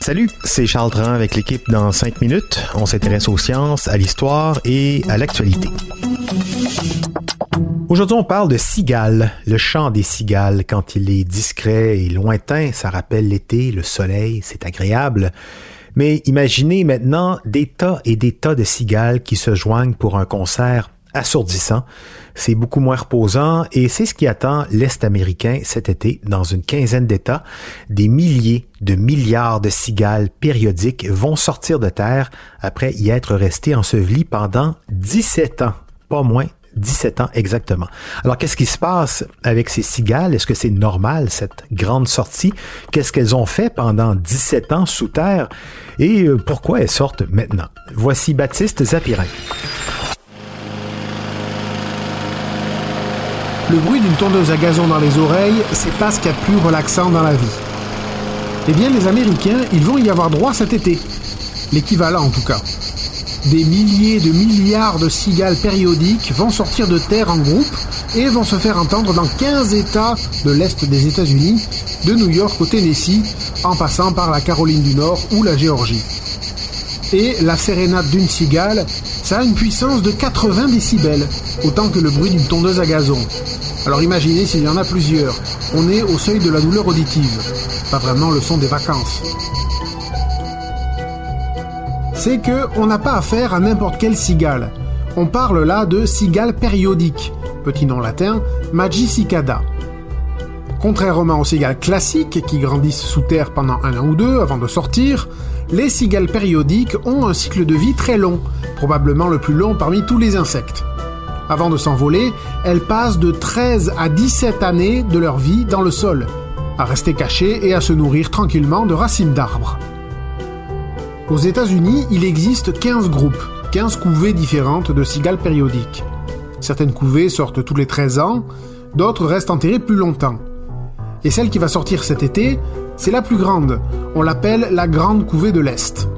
Salut, c'est Charles Dran avec l'équipe dans 5 minutes. On s'intéresse aux sciences, à l'histoire et à l'actualité. Aujourd'hui, on parle de cigales, le chant des cigales. Quand il est discret et lointain, ça rappelle l'été, le soleil, c'est agréable. Mais imaginez maintenant des tas et des tas de cigales qui se joignent pour un concert assourdissant. C'est beaucoup moins reposant et c'est ce qui attend l'Est américain cet été dans une quinzaine d'États. Des milliers de milliards de cigales périodiques vont sortir de terre après y être restés ensevelis pendant 17 ans, pas moins 17 ans exactement. Alors, qu'est-ce qui se passe avec ces cigales? Est-ce que c'est normal, cette grande sortie? Qu'est-ce qu'elles ont fait pendant 17 ans sous terre? Et euh, pourquoi elles sortent maintenant? Voici Baptiste Zapirin. Le bruit d'une tondeuse à gazon dans les oreilles, c'est pas ce qu'il y a plus relaxant dans la vie. Eh bien, les Américains, ils vont y avoir droit cet été. L'équivalent en tout cas. Des milliers de milliards de cigales périodiques vont sortir de terre en groupe et vont se faire entendre dans 15 États de l'Est des États-Unis, de New York au Tennessee, en passant par la Caroline du Nord ou la Géorgie. Et la sérénade d'une cigale, ça a une puissance de 80 décibels, autant que le bruit d'une tondeuse à gazon. Alors imaginez s'il y en a plusieurs. On est au seuil de la douleur auditive. Pas vraiment le son des vacances. C'est que on n'a pas affaire à n'importe quelle cigale. On parle là de cigale périodique, petit nom latin Magicicada. Contrairement aux cigales classiques qui grandissent sous terre pendant un an ou deux avant de sortir, les cigales périodiques ont un cycle de vie très long, probablement le plus long parmi tous les insectes. Avant de s'envoler, elles passent de 13 à 17 années de leur vie dans le sol, à rester cachées et à se nourrir tranquillement de racines d'arbres. Aux États-Unis, il existe 15 groupes, 15 couvées différentes de cigales périodiques. Certaines couvées sortent tous les 13 ans, d'autres restent enterrées plus longtemps. Et celle qui va sortir cet été, c'est la plus grande. On l'appelle la Grande Couvée de l'Est.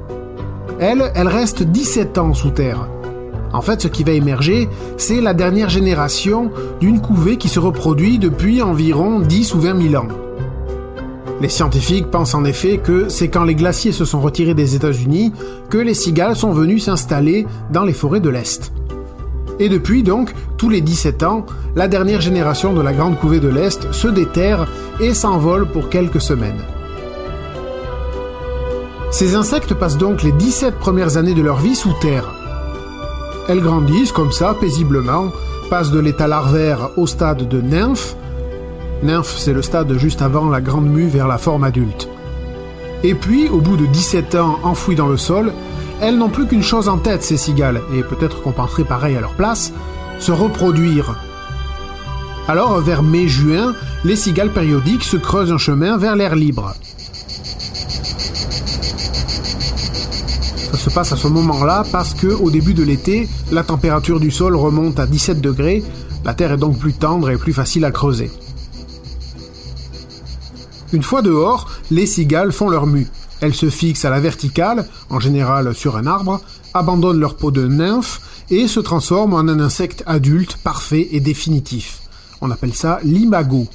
Elle, elle reste 17 ans sous terre. En fait, ce qui va émerger, c'est la dernière génération d'une couvée qui se reproduit depuis environ 10 ou 20 000 ans. Les scientifiques pensent en effet que c'est quand les glaciers se sont retirés des États-Unis que les cigales sont venues s'installer dans les forêts de l'Est. Et depuis donc, tous les 17 ans, la dernière génération de la grande couvée de l'Est se déterre et s'envole pour quelques semaines. Ces insectes passent donc les 17 premières années de leur vie sous terre. Elles grandissent comme ça, paisiblement, passent de l'état larvaire au stade de nymphe. Nymphe, c'est le stade juste avant la grande mue vers la forme adulte. Et puis, au bout de 17 ans enfouies dans le sol, elles n'ont plus qu'une chose en tête, ces cigales, et peut-être qu'on penserait pareil à leur place, se reproduire. Alors, vers mai-juin, les cigales périodiques se creusent un chemin vers l'air libre. se passe à ce moment-là parce que au début de l'été, la température du sol remonte à 17 degrés, la terre est donc plus tendre et plus facile à creuser. Une fois dehors, les cigales font leur mue. Elles se fixent à la verticale, en général sur un arbre, abandonnent leur peau de nymphe et se transforment en un insecte adulte parfait et définitif. On appelle ça l'imago.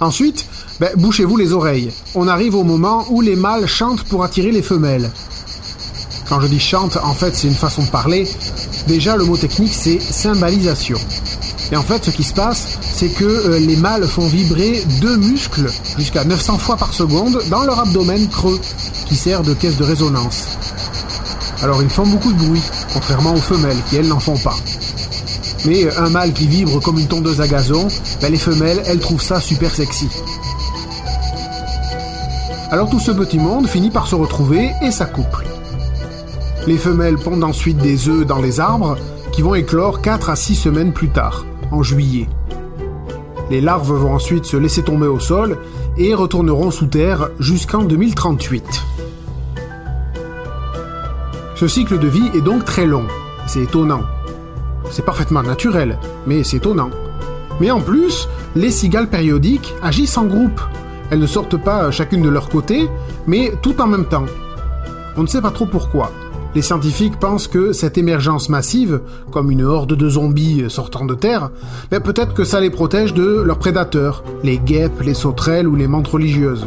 Ensuite, ben, bouchez-vous les oreilles. On arrive au moment où les mâles chantent pour attirer les femelles. Quand je dis chante, en fait, c'est une façon de parler. Déjà, le mot technique, c'est symbalisation. Et en fait, ce qui se passe, c'est que euh, les mâles font vibrer deux muscles jusqu'à 900 fois par seconde dans leur abdomen creux, qui sert de caisse de résonance. Alors, ils font beaucoup de bruit, contrairement aux femelles, qui elles n'en font pas. Mais euh, un mâle qui vibre comme une tondeuse à gazon, ben, les femelles, elles trouvent ça super sexy. Alors tout ce petit monde finit par se retrouver et s'accouple. Les femelles pondent ensuite des œufs dans les arbres qui vont éclore 4 à 6 semaines plus tard, en juillet. Les larves vont ensuite se laisser tomber au sol et retourneront sous terre jusqu'en 2038. Ce cycle de vie est donc très long. C'est étonnant. C'est parfaitement naturel, mais c'est étonnant. Mais en plus, les cigales périodiques agissent en groupe. Elles ne sortent pas chacune de leur côté, mais tout en même temps. On ne sait pas trop pourquoi. Les scientifiques pensent que cette émergence massive, comme une horde de zombies sortant de terre, ben peut-être que ça les protège de leurs prédateurs, les guêpes, les sauterelles ou les mantes religieuses.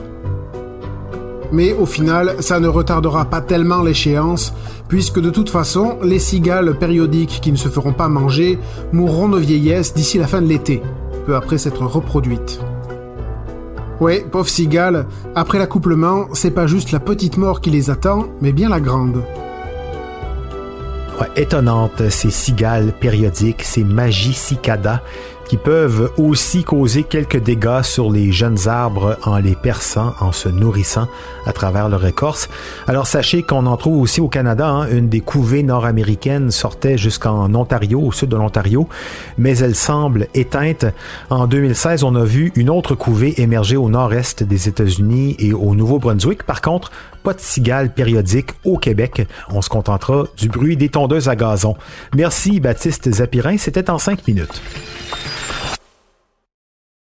Mais au final, ça ne retardera pas tellement l'échéance, puisque de toute façon, les cigales périodiques qui ne se feront pas manger mourront de vieillesse d'ici la fin de l'été, peu après s'être reproduites. Ouais, pauvres cigales, après l'accouplement, c'est pas juste la petite mort qui les attend, mais bien la grande étonnantes, ces cigales périodiques, ces magicicadas, qui peuvent aussi causer quelques dégâts sur les jeunes arbres en les perçant, en se nourrissant à travers leur écorce. Alors sachez qu'on en trouve aussi au Canada. Hein. Une des couvées nord-américaines sortait jusqu'en Ontario, au sud de l'Ontario, mais elle semble éteinte. En 2016, on a vu une autre couvée émerger au nord-est des États-Unis et au Nouveau-Brunswick. Par contre, pas de cigales périodiques au Québec. On se contentera du bruit des tondeuses à gazon. Merci Baptiste Zapirin, c'était en cinq minutes.